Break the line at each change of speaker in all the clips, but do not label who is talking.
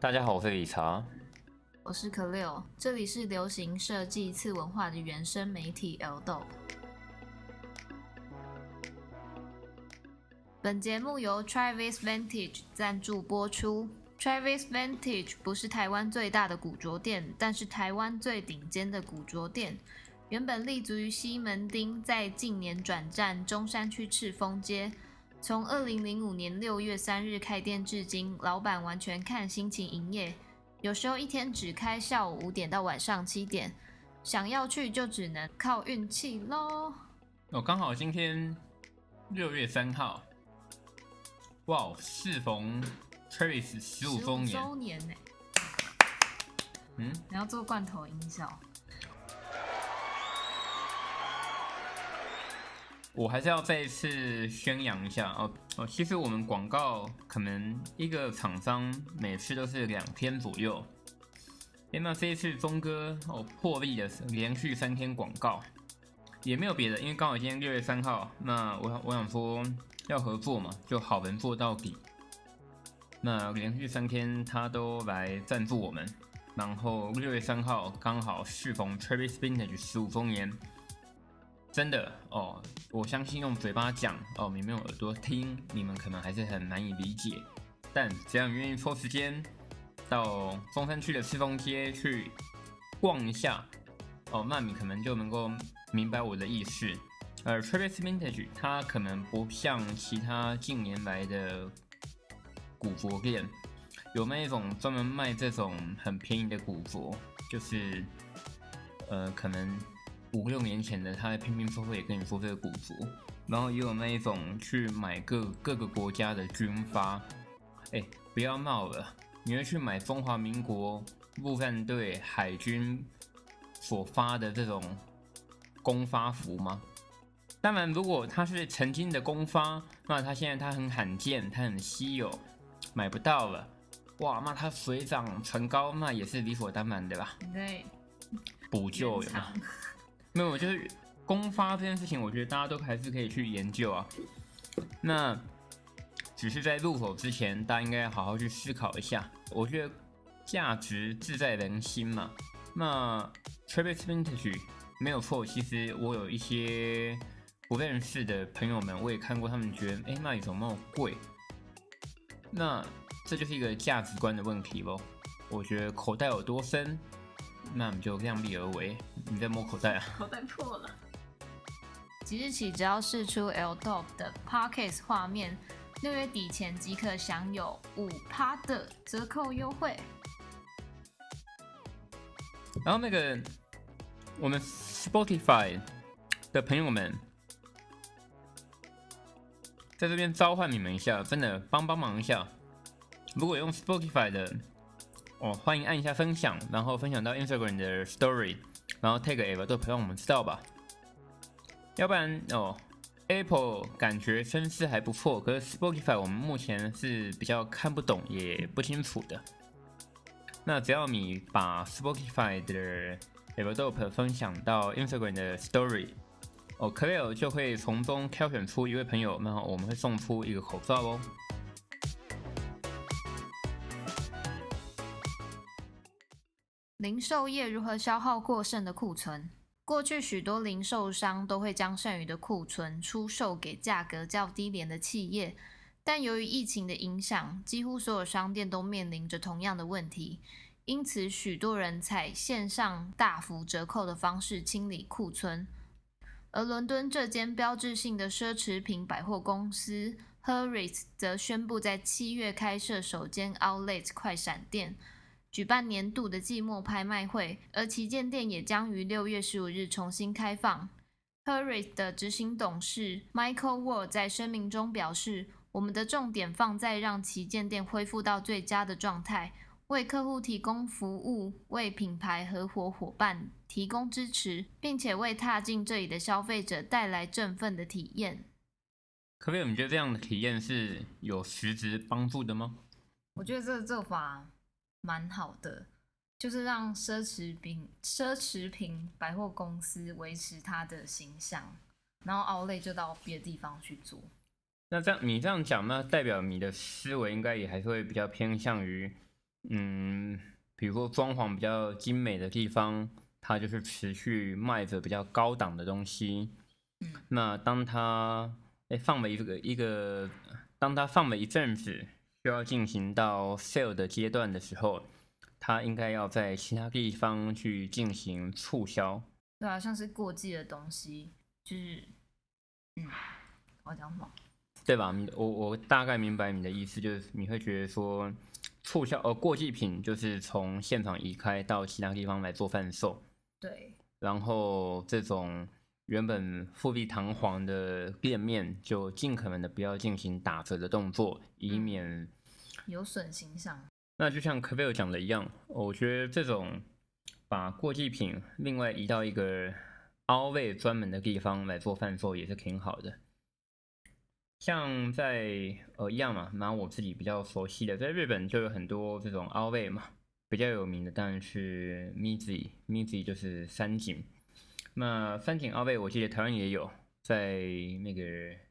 大家好，我是理查。
我是可六，这里是流行设计次文化的原生媒体 L d o 本节目由 Travis Vintage 赞助播出。Travis Vintage 不是台湾最大的古着店，但是台湾最顶尖的古着店。原本立足于西门町，在近年转战中山区赤峰街。从二零零五年六月三日开店至今，老板完全看心情营业，有时候一天只开下午五点到晚上七点，想要去就只能靠运气喽。
哦，刚好今天六月三号，哇，适逢 Travis 十五周年，
周年呢？
嗯，
你要做罐头音效。
我还是要再一次宣扬一下哦哦，其实我们广告可能一个厂商每次都是两天左右，哎，那这一次钟哥哦破例的连续三天广告，也没有别的，因为刚好今天六月三号，那我我想说要合作嘛，就好人做到底，那连续三天他都来赞助我们，然后六月三号刚好适逢 Travis Vintage 十五周年。真的哦，我相信用嘴巴讲哦，你们用耳朵听，你们可能还是很难以理解。但只要你愿意抽时间到中山区的赤峰街去逛一下哦，那你可能就能够明白我的意思。而 Travis Vintage 它可能不像其他近年来的古着店，有那一种专门卖这种很便宜的古着，就是呃可能。五六年前的，他在拼拼凑凑也跟你说这个古着，然后也有那一种去买各各个国家的军发，哎，不要闹了，你会去买中华民国陆战队海军所发的这种公发服吗？当然，如果他是曾经的公发，那他现在他很罕见，他很稀有，买不到了，哇，那他水涨船高，那也是理所当然的吧？
对，
补救有吗？没有，就是公发这件事情，我觉得大家都还是可以去研究啊。那只是在入手之前，大家应该好好去思考一下。我觉得价值自在人心嘛。那 Travis Vintage 没有错，其实我有一些不认识的朋友们，我也看过，他们觉得，哎，那里怎么那么贵？那这就是一个价值观的问题喽。我觉得口袋有多深。那我们就量力而为。你在摸口袋啊？
口袋破了。即日起，只要试出 L Top 的 Parkes 画面，六月底前即可享有五趴的折扣优惠。
然后那个我们 Spotify 的朋友们，在这边召唤你们一下，真的帮帮忙一下。如果用 Spotify 的。哦，欢迎按一下分享，然后分享到 Instagram 的 Story，然后 tag Eva 都让我们知道吧。要不然哦，Apple 感觉声势还不错，可是 Spotify 我们目前是比较看不懂也不清楚的。那只要你把 Spotify 的 Eva Dope 分享到 Instagram 的 Story，哦，Clare 就会从中挑选出一位朋友，然后我们会送出一个口罩哦。
零售业如何消耗过剩的库存？过去许多零售商都会将剩余的库存出售给价格较低廉的企业，但由于疫情的影响，几乎所有商店都面临着同样的问题，因此许多人采线上大幅折扣的方式清理库存。而伦敦这间标志性的奢侈品百货公司 Harris 则宣布在七月开设首间 Outlet 快闪店。举办年度的季末拍卖会，而旗舰店也将于六月十五日重新开放。Harris 的执行董事 Michael Ward 在声明中表示：“我们的重点放在让旗舰店恢复到最佳的状态，为客户提供服务，为品牌合伙伙伴提供支持，并且为踏进这里的消费者带来振奋的体验。”
可不可以？你觉得这样的体验是有实质帮助的吗？
我觉得这个做法。蛮好的，就是让奢侈品奢侈品百货公司维持它的形象，然后奥莱就到别的地方去做。
那这样你这样讲，那代表你的思维应该也还是会比较偏向于嗯，比如说装潢比较精美的地方，它就是持续卖着比较高档的东西。
嗯，
那当它哎放了一个一个，当它放了一阵子，需要进行到 sale 的阶段的时候，它应该要在其他地方去进行促销。
对啊，像是过季的东西，就是，嗯，我讲什么？
对吧？你我我大概明白你的意思，就是你会觉得说促销呃过季品就是从现场移开到其他地方来做贩售，
对，
然后这种原本富丽堂皇的店面就尽可能的不要进行打折的动作，以
嗯
免、
有损形象。
那就像科菲尔讲的一样，我觉得这种把过季品另外移到一个凹位专门的地方来做贩售也是挺好的。像在呃一样嘛，拿我自己比较熟悉的，在日本就有很多这种凹位嘛，比较有名的当然是 Mizi，Mizi 就是三井。那三井凹位我记得台湾也有，在那个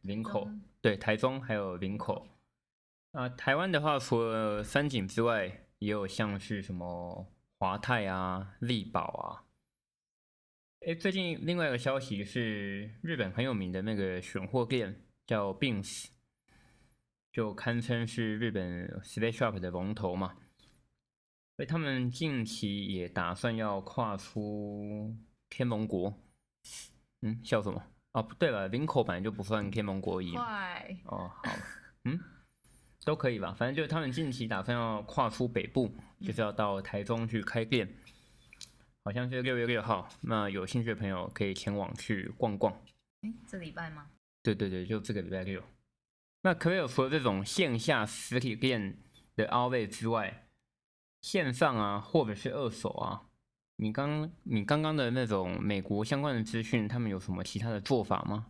林口
中，
对，台中还有林口。啊，台湾的话，除了三井之外，也有像是什么华泰啊、力宝啊。哎，最近另外一个消息是，日本很有名的那个选货店叫 Bins，就堪称是日本 Space Shop 的龙头嘛。所以他们近期也打算要跨出天龙国。嗯，笑什么？哦，不对了，林口本来就不算天龙国
一
哦，好，嗯，都可以吧，反正就是他们近期打算要跨出北部，就是要到台中去开店，好像是六月六号。那有兴趣的朋友可以前往去逛逛。
哎，这礼拜吗？
对对对，就这个礼拜六。那可有除了这种线下实体店的 outlet 之外，线上啊，或者是二手啊，你刚你刚刚的那种美国相关的资讯，他们有什么其他的做法吗？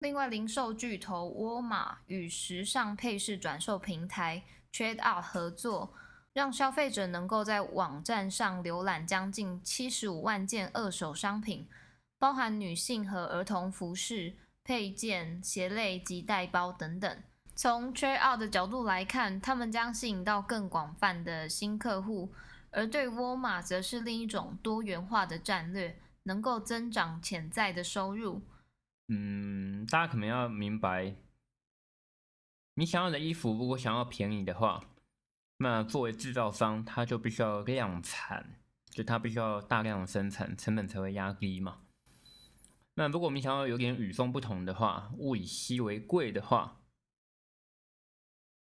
另外，零售巨头沃尔玛与时尚配饰转售平台 Trade Out 合作，让消费者能够在网站上浏览将近七十五万件二手商品，包含女性和儿童服饰、配件、鞋类及袋包等等。从 Trade Out 的角度来看，他们将吸引到更广泛的新客户，而对沃尔玛则是另一种多元化的战略，能够增长潜在的收入。
嗯，大家可能要明白，你想要的衣服如果想要便宜的话，那作为制造商，他就必须要量产，就他必须要大量生产，成本才会压低嘛。那如果你想要有点与众不同的话，物以稀为贵的话，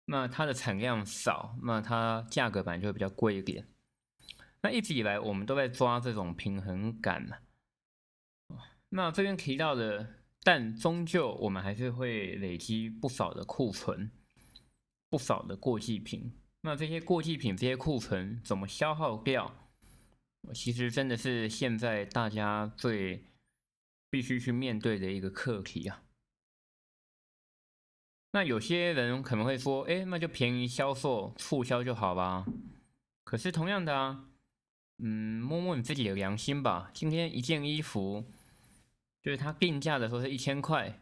那它的产量少，那它价格本来就会比较贵一点。那一直以来，我们都在抓这种平衡感嘛。那这边提到的。但终究我们还是会累积不少的库存，不少的过季品。那这些过季品、这些库存怎么消耗掉？其实真的是现在大家最必须去面对的一个课题啊。那有些人可能会说：“哎，那就便宜销售、促销就好吧。”可是同样的啊，嗯，摸摸你自己的良心吧。今天一件衣服。就是它定价的时候是一千块，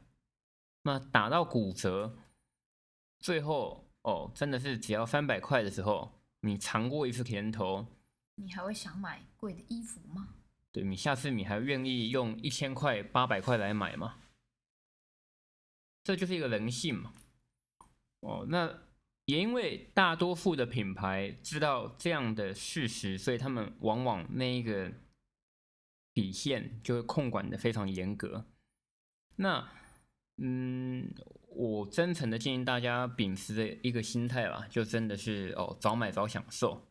那打到骨折，最后哦，真的是只要三百块的时候，你尝过一次甜头，
你还会想买贵的衣服吗？
对你下次你还愿意用一千块、八百块来买吗？这就是一个人性嘛。哦，那也因为大多数的品牌知道这样的事实，所以他们往往那一个。底线就会控管的非常严格。那，嗯，我真诚的建议大家秉持的一个心态吧，就真的是哦，早买早享受。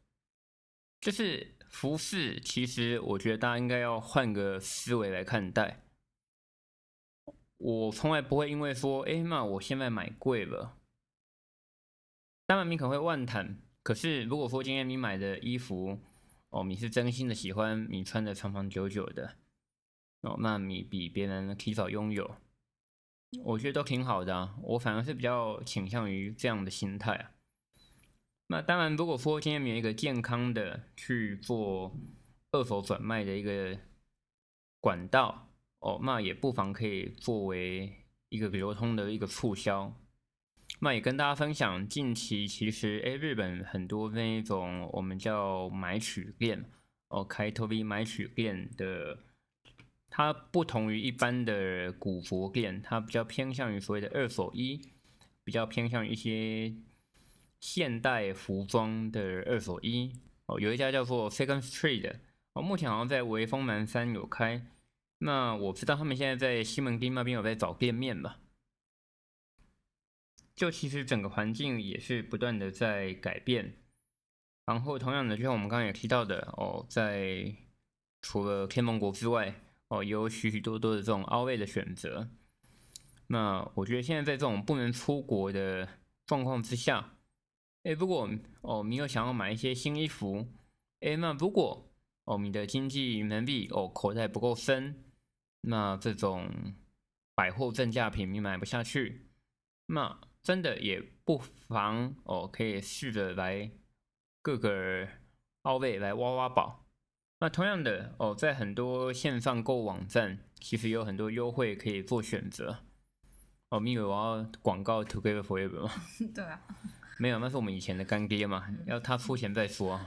就是服饰，其实我觉得大家应该要换个思维来看待。我从来不会因为说，哎，那我现在买贵了，当然你可能会万谈。可是如果说今天你买的衣服，哦，你是真心的喜欢你穿的长长久久的，哦，那你比别人提早拥有，我觉得都挺好的啊。我反而是比较倾向于这样的心态啊。那当然，如果说今天没有一个健康的去做二手转卖的一个管道，哦，那也不妨可以作为一个流通的一个促销。那也跟大家分享，近期其实哎，日本很多那一种我们叫买取店哦，开头 V 买取店的，它不同于一般的古佛店，它比较偏向于所谓的二手衣，比较偏向一些现代服装的二手衣哦。有一家叫做 Second Street 的哦，目前好像在微风南山有开。那我知道他们现在在西门町那边有在找店面吧？就其实整个环境也是不断的在改变。然后同样的，就像我们刚刚也提到的哦，在除了天盟国之外，哦，有许许多多的这种凹位的选择。那我觉得现在在这种不能出国的状况之下，哎，如果哦你有想要买一些新衣服，哎，那如果哦你的经济能力哦口袋不够深。那这种百货正价品你买不下去，那真的也不妨哦，可以试着来各个奥位来挖挖宝。那同样的哦，在很多线上购物网站，其实有很多优惠可以做选择。哦，你以为我要广告 Together Forever 吗？
对啊，
没有，那是我们以前的干爹嘛，要他出钱再说。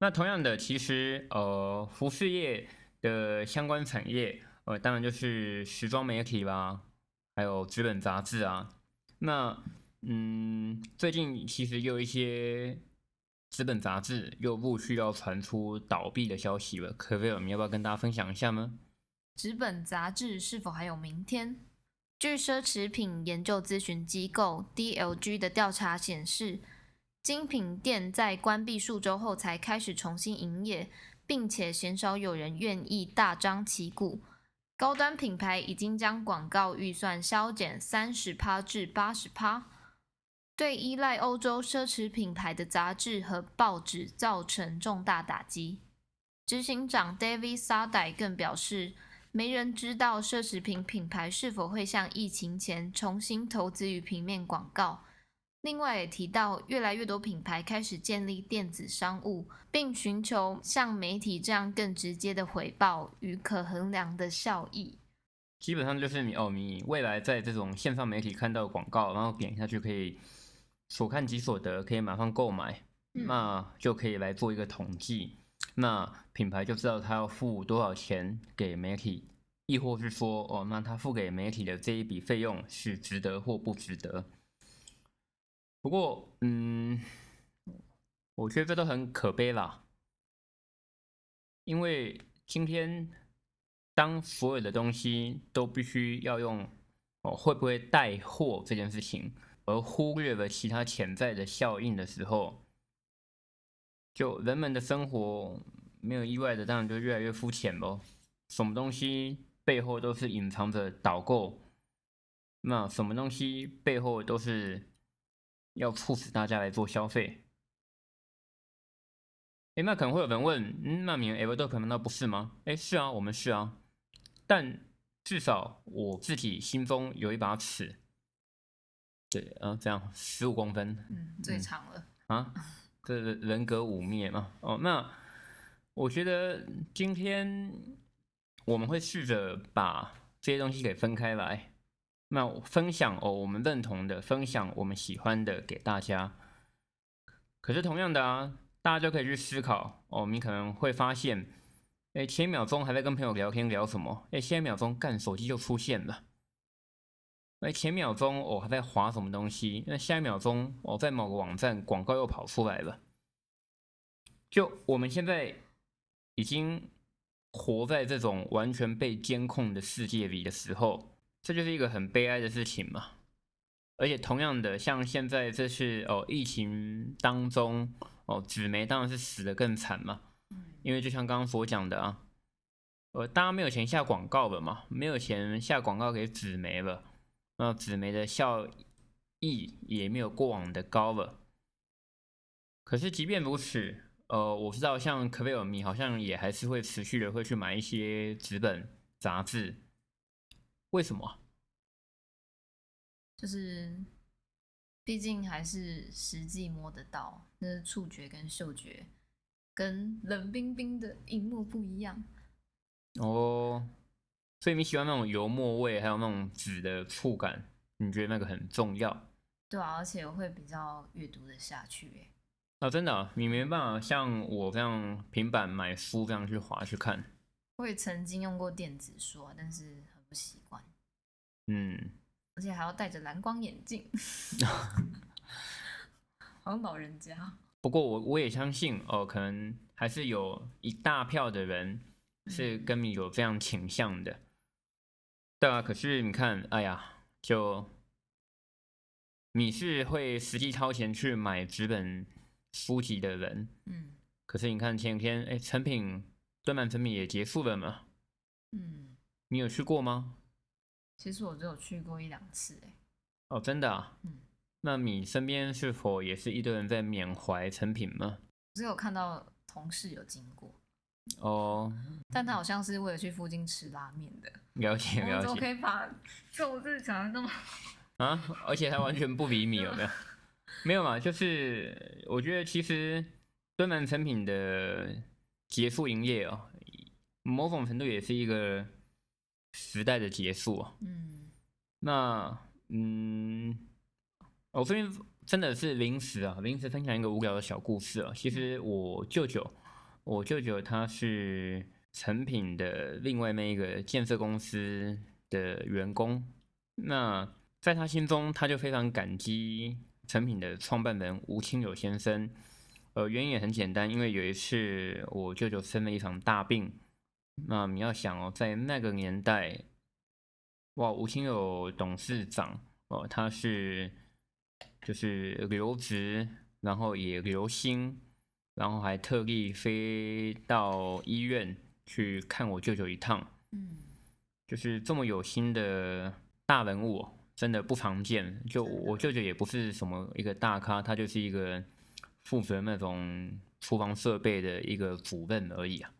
那同样的，其实呃，服饰业的相关产业。呃，当然就是时装媒体啦，还有纸本杂志啊。那，嗯，最近其实有一些纸本杂志又陆续要传出倒闭的消息了。可菲尔，你要不要跟大家分享一下呢？
纸本杂志是否还有明天？据奢侈品研究咨询机构 DLG 的调查显示，精品店在关闭数周后才开始重新营业，并且鲜少有人愿意大张旗鼓。高端品牌已经将广告预算削减三十趴至八十趴，对依赖欧洲奢侈品牌的杂志和报纸造成重大打击。执行长 David s a d a 更表示，没人知道奢侈品品牌是否会像疫情前重新投资于平面广告。另外也提到，越来越多品牌开始建立电子商务，并寻求像媒体这样更直接的回报与可衡量的效益。
基本上就是你哦，你未来在这种线上媒体看到广告，然后点下去可以所看即所得，可以马上购买，那就可以来做一个统计，那品牌就知道他要付多少钱给媒体，亦或是说哦，那他付给媒体的这一笔费用是值得或不值得。不过，嗯，我觉得这都很可悲啦。因为今天，当所有的东西都必须要用哦会不会带货这件事情，而忽略了其他潜在的效应的时候，就人们的生活没有意外的，当然就越来越肤浅喽。什么东西背后都是隐藏着导购，那什么东西背后都是。要促使大家来做消费，哎，那可能会有人问，嗯，那你们 Everdo 难道不是吗？哎，是啊，我们是啊，但至少我自己心中有一把尺，对，啊，这样十五公分，
嗯，最长了。
啊，这人格污蔑嘛，哦，那我觉得今天我们会试着把这些东西给分开来。那分享哦，我们认同的，分享我们喜欢的给大家。可是同样的啊，大家就可以去思考哦，你可能会发现，哎，前一秒钟还在跟朋友聊天聊什么，哎，下一秒钟干手机就出现了。哎，前秒钟我还在划什么东西，那下一秒钟我在某个网站广告又跑出来了。就我们现在已经活在这种完全被监控的世界里的时候。这就是一个很悲哀的事情嘛，而且同样的，像现在这是哦疫情当中哦纸媒当然是死的更惨嘛，因为就像刚刚所讲的啊，呃大家没有钱下广告了嘛，没有钱下广告给纸媒了，那纸媒的效益也没有过往的高了。可是即便如此，呃我知道像可贝尔米好像也还是会持续的会去买一些纸本杂志。为什么？
就是，毕竟还是实际摸得到，那触觉跟嗅觉跟冷冰冰的荧幕不一样。
哦，所以你喜欢那种油墨味，还有那种纸的触感，你觉得那个很重要？
对啊，而且会比较阅读的下去哎。
啊，真的，你没办法像我这样平板买书这样去划去看。
我也曾经用过电子书，但是习惯。
嗯，
而且还要戴着蓝光眼镜，好像老人家。
不过我我也相信哦，可能还是有一大票的人是跟你有这样倾向的。对啊，可是你看，哎呀，就你是会实际掏钱去买纸本书籍的人，
嗯，
可是你看前几天，哎，成品专版成品也结束了嘛，
嗯，
你有去过吗？
其实我只有去过一两次，哎，
哦，真的啊，
嗯，
那你身边是否也是一堆人在缅怀成品吗？
只有看到同事有经过，
哦，
但他好像是为了去附近吃拉面的，
了解了
我怎么可以把旧日讲的那么？
啊，而且他完全不理你，有没有？没有嘛，就是我觉得其实端满成品的结束营业哦，某种程度也是一个时代的结束哦。
嗯
那嗯，我这边真的是临时啊，临时分享一个无聊的小故事啊。其实我舅舅，我舅舅他是成品的另外那一个建设公司的员工，那在他心中，他就非常感激成品的创办人吴清友先生。呃，原因也很简单，因为有一次我舅舅生了一场大病，那你要想哦，在那个年代，哇，吴清友董事长哦，他是就是留职，然后也留薪，然后还特地飞到医院去看我舅舅一趟，
嗯
就是这么有心的大人物哦，真的不常见。就我舅舅也不是什么一个大咖，他就是一个负责那种厨房设备的一个主任而已啊。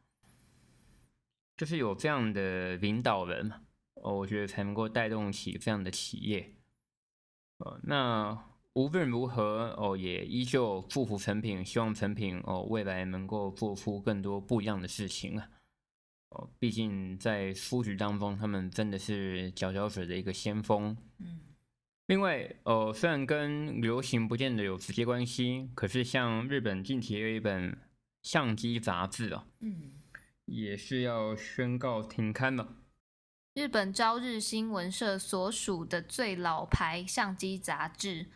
就是有这样的领导人嘛，哦，我觉得才能够带动起这样的企业。呃，那无论如何，哦，也依旧祝福成品，希望成品哦未来能够做出更多不一样的事情啊。哦，毕竟在书局当中，他们真的是佼佼者的一个先锋。
嗯
另外，呃，虽然跟流行不见得有直接关系，可是像日本近期有一本相机杂志啊，
嗯，
也是要宣告停刊了。
日本朝日新闻社所属的最老牌相机杂志《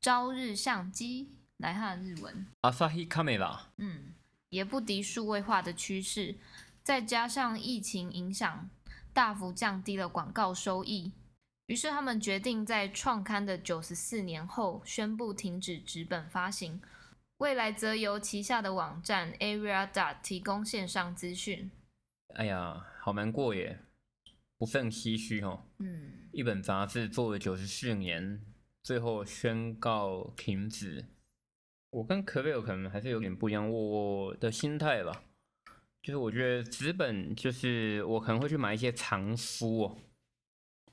朝日相机》，来看日文
，Asahi Camera，
嗯，也不敌数位化的趋势，再加上疫情影响，大幅降低了广告收益。于是他们决定在创刊的九十四年后宣布停止纸本发行，未来则由旗下的网站 Area Dot 提供线上资讯。
哎呀，好难过耶，不胜唏嘘哦。
嗯
一本杂志做了九十四年，最后宣告停止。我跟可贝尔可能还是有点不一样，我我的心态吧，就是我觉得纸本就是我可能会去买一些藏书哦，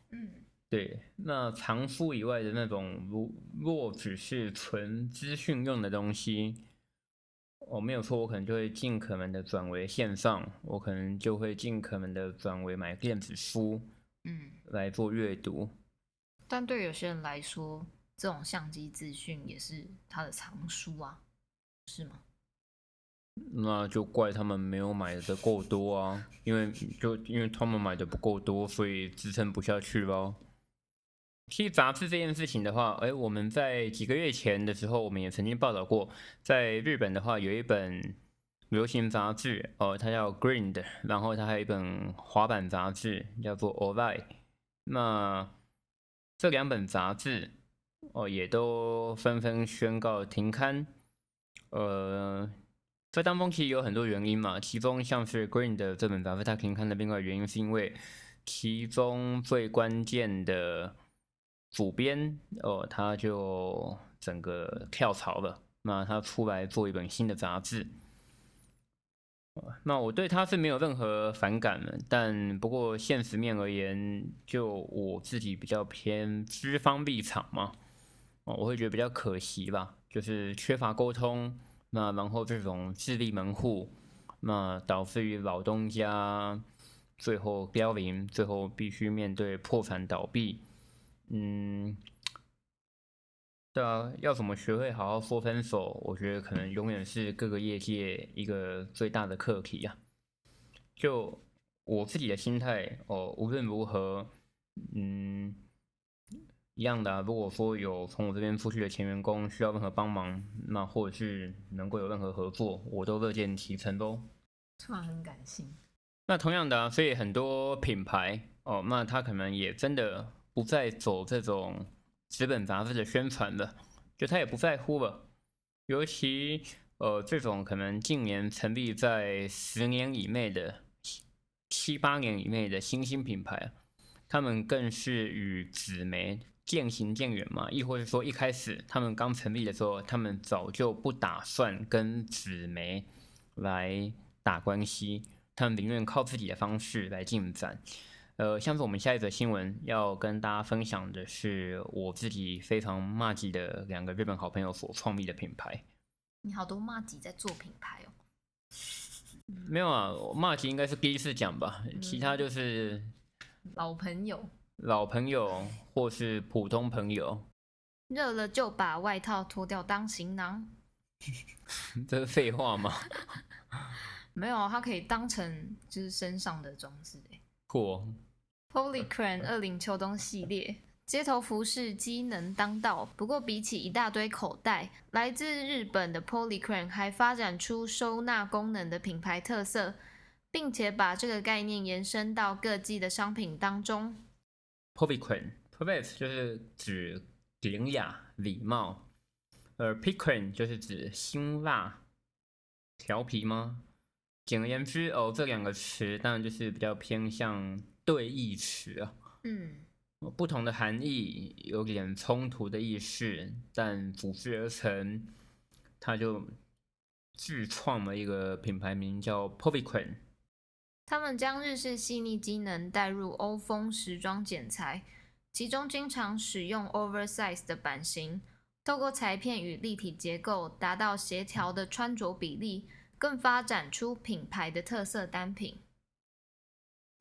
嗯
对，那藏书以外的那种，如若只是纯资讯用的东西，我、没有错，我可能就会尽可能的转为线上，我可能就会尽可能的转为买电子书
嗯。
来做阅读。
但对有些人来说，这种相机资讯也是他的藏书啊，是吗？
那就怪他们没有买的够多啊，因为就因为他们买的不够多，所以支撑不下去咯。其实杂志这件事情的话，哎，我们在几个月前的时候，我们也曾经报道过，在日本的话有一本流行杂志，哦，它叫 Green 的，然后它还有一本滑板杂志叫做 Orai。那这两本杂志，哦，也都纷纷宣告停刊。呃，这当中其实有很多原因嘛，其中像是 Green 的这本杂志它停刊的另外原因是因为其中最关键的主编哦，他就整个跳槽了，那他出来做一本新的杂志。那我对他是没有任何反感的，但不过现实面而言，就我自己比较偏资方立场嘛，我会觉得比较可惜吧，就是缺乏沟通，那然后这种自立门户，那导致于老东家最后凋零，最后必须面对破产倒闭，嗯，对啊，要怎么学会好好说分手？我觉得可能永远是各个业界一个最大的课题啊。就我自己的心态哦，无论如何，嗯，一样的。啊如果说有从我这边出去的前员工需要任何帮忙，那或者是能够有任何合作，我都乐见其成喽。
突然很感性。
那同样的，所以很多品牌哦，那他可能也真的不再走这种。纸本杂志的宣传了，就他也不在乎了。尤其呃，这种可能近年成立在十年以内的、七八年以内的新兴品牌，他们更是与纸媒渐行渐远嘛。亦或是说，一开始他们刚成立的时候，他们早就不打算跟纸媒来打关系，他们宁愿靠自己的方式来进展。呃，像是我们下一则新闻要跟大家分享的是我自己非常骂吉的两个日本好朋友所创立的品牌。
你好多骂吉在做品牌哦？
没有啊，骂吉应该是第一次讲吧，其他就是
老朋友、
老朋友或是普通朋友。
热了就把外套脱掉当行囊，
这是废话吗？
没有，它可以当成就是身上的装置诶。
酷。
Polycran 二零秋冬系列街头服饰机能当道，不过比起一大堆口袋，来自日本的 Polycran 还发展出收纳功能的品牌特色，并且把这个概念延伸到各季的商品当中。
Polycran，Poly 就是指典雅礼貌，而 Picran 就是指辛辣调皮吗？简而言之，哦，这两个词当然就是比较偏向。对义词啊，
嗯，
不同的含义，有点冲突的意思，但组织而成，他就自创了一个品牌名叫 p o v i q u i n。
他们将日式细腻机能带入欧风时装剪裁，其中经常使用 oversize 的版型，透过裁片与立体结构，达到协调的穿着比例，更发展出品牌的特色单品。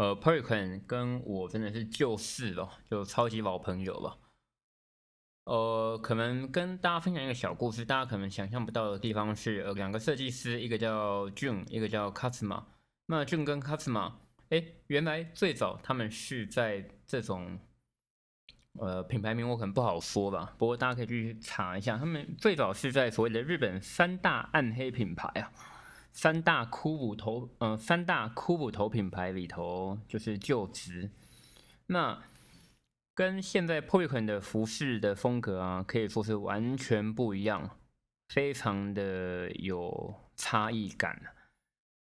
呃 p e r i c a n 跟我真的是旧识了，就超级老朋友了。呃，可能跟大家分享一个小故事，大家可能想象不到的地方是，呃，两个设计师，一个叫 June，一个叫 Kasma。那 June 跟 Kasma，哎，原来最早他们是在这种，呃，品牌名我可能不好说吧，不过大家可以去查一下，他们最早是在所谓的日本三大暗黑品牌啊。三大骷髅头，嗯，三大骷髅头品牌里头就是就职。那跟现在 p o l y c o n 的服饰的风格啊，可以说是完全不一样，非常的有差异感。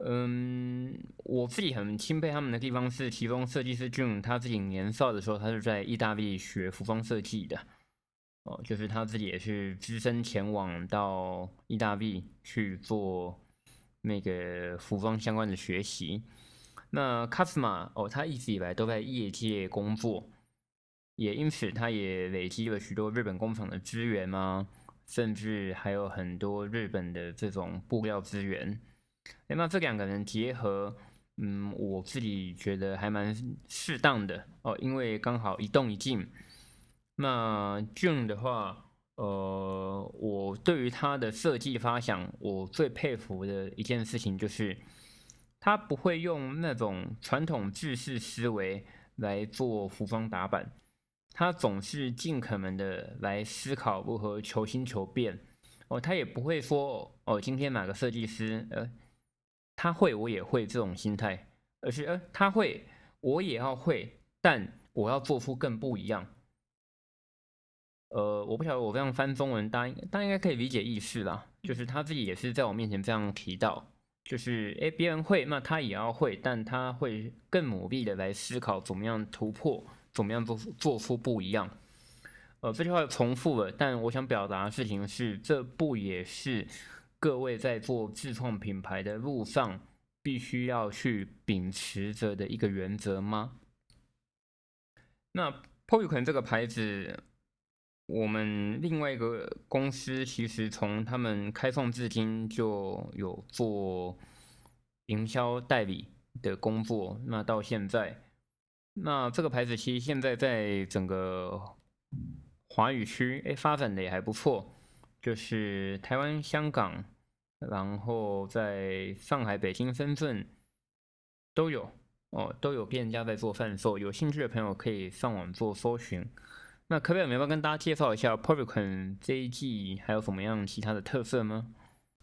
嗯，我自己很钦佩他们的地方是，其中设计师 June 他自己年少的时候，他是在意大利学服装设计的。哦，就是他自己也是只身前往到意大利去做。那个服装相关的学习，那卡斯玛哦，他一直以来都在业界工作，也因此他也累积了许多日本工厂的资源嘛，甚至还有很多日本的这种布料资源。那么这两个人结合，嗯，我自己觉得还蛮适当的哦，因为刚好一动一静。那 June 的话。呃，我对于他的设计发想，我最佩服的一件事情就是，他不会用那种传统制式思维来做服装打版，他总是尽可能的来思考如何求新求变。哦，他也不会说哦，今天哪个设计师，呃，他会我也会这种心态，而是呃，他会我也要会，但我要做出更不一样。呃，我不晓得我这样翻中文，大家大家应该可以理解意思啦。就是他自己也是在我面前这样提到，就是哎，别人会，那他也要会，但他会更努力的来思考怎么样突破，怎么样做做出不一样。呃，这句话重复了，但我想表达的事情是，这不也是各位在做自创品牌的路上必须要去秉持着的一个原则吗？那 p o l y 这个牌子。我们另外一个公司其实从他们开放至今就有做营销代理的工作，那到现在，那这个牌子其实现在在整个华语区，哎，发展的也还不错，就是台湾、香港，然后在上海、北京、深圳都有哦，都有店家在做贩售。有兴趣的朋友可以上网做搜寻。那可不可以有没有跟大家介绍一下 Polyquin 这一季还有什么样其他的特色吗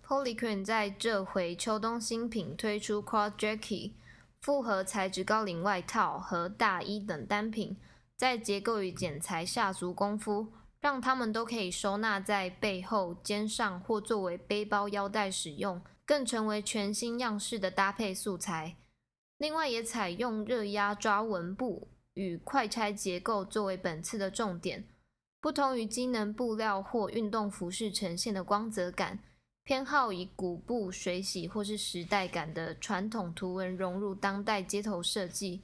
？Polyquin 在这回秋冬新品推出 Cross j a c k e 复合材质高领外套和大衣等单品，在结构与剪裁下足功夫，让它们都可以收纳在背后、肩上或作为背包腰带使用，更成为全新样式的搭配素材。另外，也采用热压抓纹布。与快拆结构作为本次的重点，不同于机能布料或运动服饰呈现的光泽感，偏好以古布、水洗或是时代感的传统图文融入当代街头设计，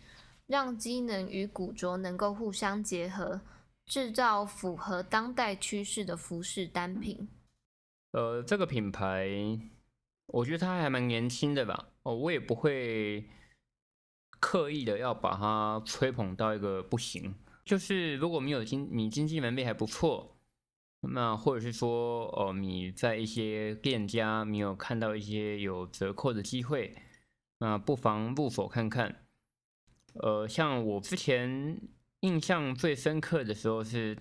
让机能与古着能够互相结合，制造符合当代趋势的服饰单品。
呃，这个品牌，我觉得它还蛮年轻的吧。哦，我也不会。刻意的要把它吹捧到一个不行，就是如果你有经你经济能力还不错，那或者是说哦你在一些店家没有看到一些有折扣的机会，那不妨入手看看。呃，像我之前印象最深刻的时候是，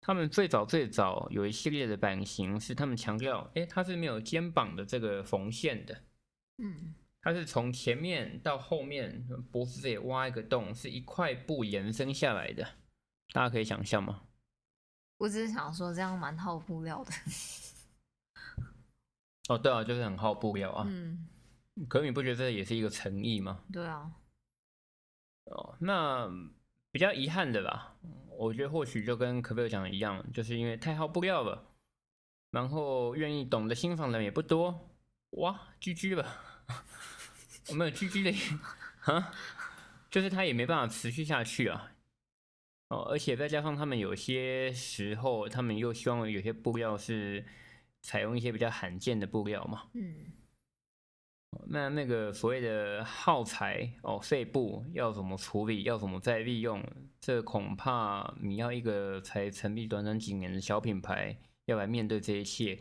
他们最早最早有一系列的版型是他们强调，哎，它是没有肩膀的这个缝线的，嗯。它是从前面到后面脖子这里挖一个洞，是一块布延伸下来的，大家可以想象吗？
我只是想说，这样蛮耗布料的。
哦，对啊，就是很耗布料啊。嗯。可你不觉得这也是一个诚意吗？
对啊。
哦，那比较遗憾的吧？我觉得或许就跟可贝尔讲的一样，就是因为太耗布料了，然后愿意懂得欣赏的人也不多。哇，GG 了。我们有 GG 的啊，就是他也没办法持续下去啊。哦，而且再加上他们有些时候，他们又希望有些布料是采用一些比较罕见的布料嘛。嗯。那那个所谓的耗材哦，废布要怎么处理，要怎么再利用？这恐怕你要一个才成立短短几年的小品牌，要来面对这一切，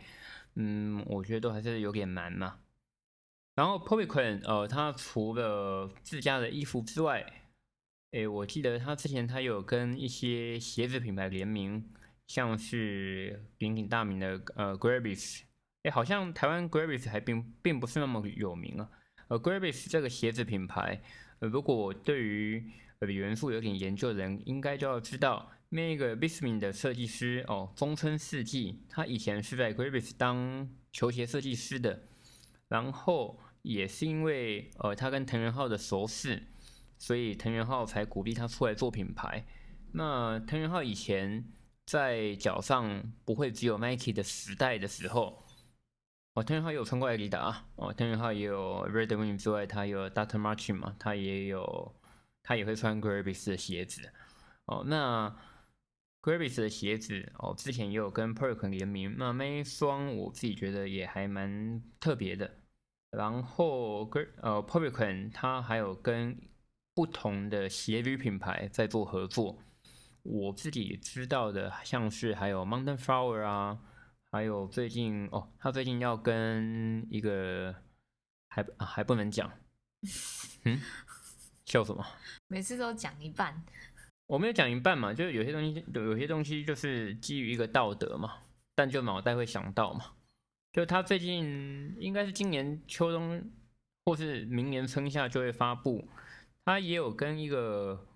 嗯，我觉得都还是有点难嘛。然后 Polyquin，呃，它除了自家的衣服之外，诶，我记得他之前他有跟一些鞋子品牌联名，像是鼎鼎大名的呃 Gravis，诶，好像台湾 Gravis 还并并不是那么有名啊。呃，Gravis 这个鞋子品牌，呃，如果对于呃元素有点研究的人，应该就要知道那个 Bismin 的设计师哦，中村四季，他以前是在 Gravis 当球鞋设计师的。然后也是因为呃他跟藤原浩的熟识，所以藤原浩才鼓励他出来做品牌。那藤原浩以前在脚上不会只有 Nike 的时代的时候，哦，藤原浩也有穿过艾迪达，哦，藤原浩也有 Red Wing 之外，他有 Dr. Martin 嘛，他也有他也会穿 Gravis 的鞋子。哦，那 Gravis 的鞋子哦，之前也有跟 Perk 联名，那那一双我自己觉得也还蛮特别的。然后跟呃 p u b l i c a n 它还有跟不同的鞋履品牌在做合作。我自己知道的，像是还有 Mountain Flower 啊，还有最近哦，他最近要跟一个还还不能讲，嗯，笑什么？
每次都讲一半。
我没有讲一半嘛，就是有些东西，有些东西就是基于一个道德嘛，但就脑袋会想到嘛。就他最近应该是今年秋冬，或是明年春夏就会发布。他也有跟一个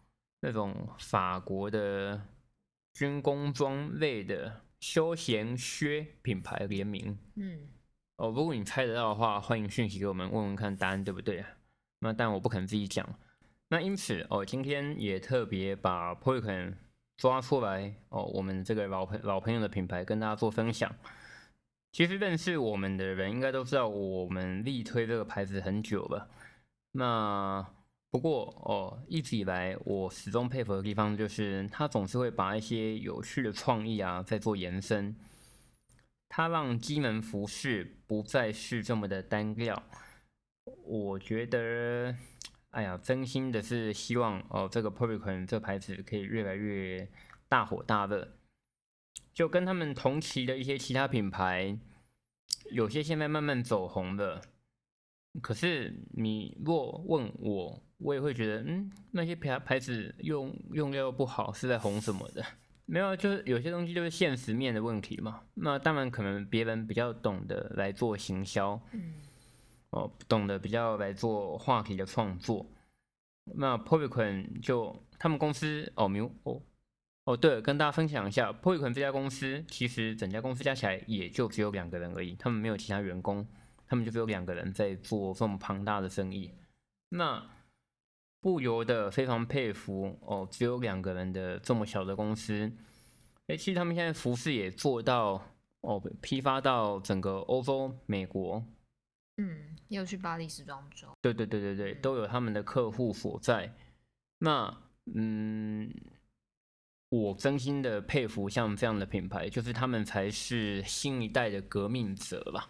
那种法国的军工装类的休闲靴品牌联名。嗯，哦，如果你猜得到的话，欢迎讯息给我们，问问看答案对不对。那但我不肯自己讲。那因此，哦，今天也特别把 Polycon 抓出来，哦，我们这个老朋老朋友的品牌跟大家做分享。其实认识我们的人应该都知道，我们力推这个牌子很久了。那不过哦，一直以来我始终佩服的地方就是，他总是会把一些有趣的创意啊，在做延伸。他让机能服饰不再是这么的单调。我觉得，哎呀，真心的是希望哦，这个 p e r i c o n 这牌子可以越来越大火大热。就跟他们同期的一些其他品牌，有些现在慢慢走红的。可是你若问我，我也会觉得，嗯，那些牌牌子用用料不好，是在红什么的？没有，就是有些东西就是现实面的问题嘛。那当然可能别人比较懂得来做行销，
嗯，
哦，懂得比较来做话题的创作。那 p o i c o n 就他们公司哦，没有哦哦，对，跟大家分享一下 p o i c o n 这家公司，其实整家公司加起来也就只有两个人而已，他们没有其他员工。他们就只有两个人在做这么庞大的生意，那不由得非常佩服哦，只有两个人的这么小的公司，哎，其实他们现在服饰也做到哦，批发到整个欧洲、美国，
嗯，又去巴黎时装周，
对对对对对，都有他们的客户所在。那嗯，我真心的佩服像这样的品牌，就是他们才是新一代的革命者吧。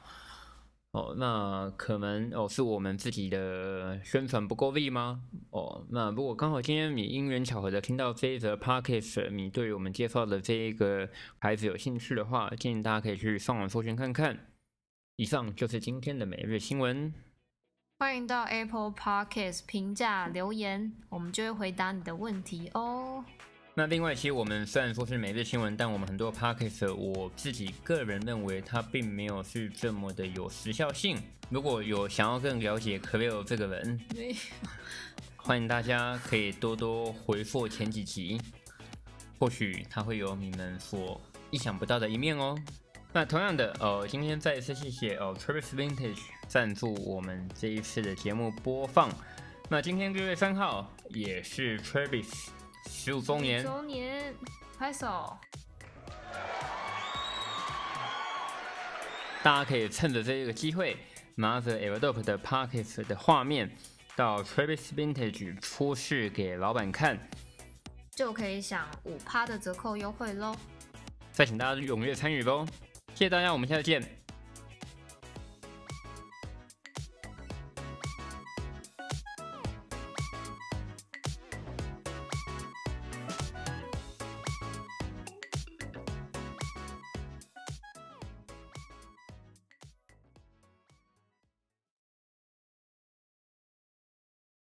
哦，那可能哦是我们自己的宣传不够力吗？哦，那如果刚好今天你因缘巧合的听到这一则 podcast，你对我们介绍的这一个牌子有兴趣的话，建议大家可以去上网搜寻看看。以上就是今天的每日新闻。
欢迎到 Apple Podcast 评价留言，我们就会回答你的问题哦。
那另外，其实我们虽然说是每日新闻，但我们很多 podcast，我自己个人认为它并没有是这么的有时效性。如果有想要更了解 c l e o 这个人，欢迎大家可以多多回复前几集，或许他会有你们所意想不到的一面哦。那同样的，呃，今天再一次谢谢哦 Travis Vintage 赞助我们这一次的节目播放。那今天六月三号也是 Travis。十五周年，
周年，拍手！
大家可以趁着这个机会，拿着 Adobe 的 Pockets 的画面，到 Travis Vintage 出示给老板看，
就可以享五趴的折扣优惠喽！
再请大家踊跃参与喽！谢谢大家，我们下次见。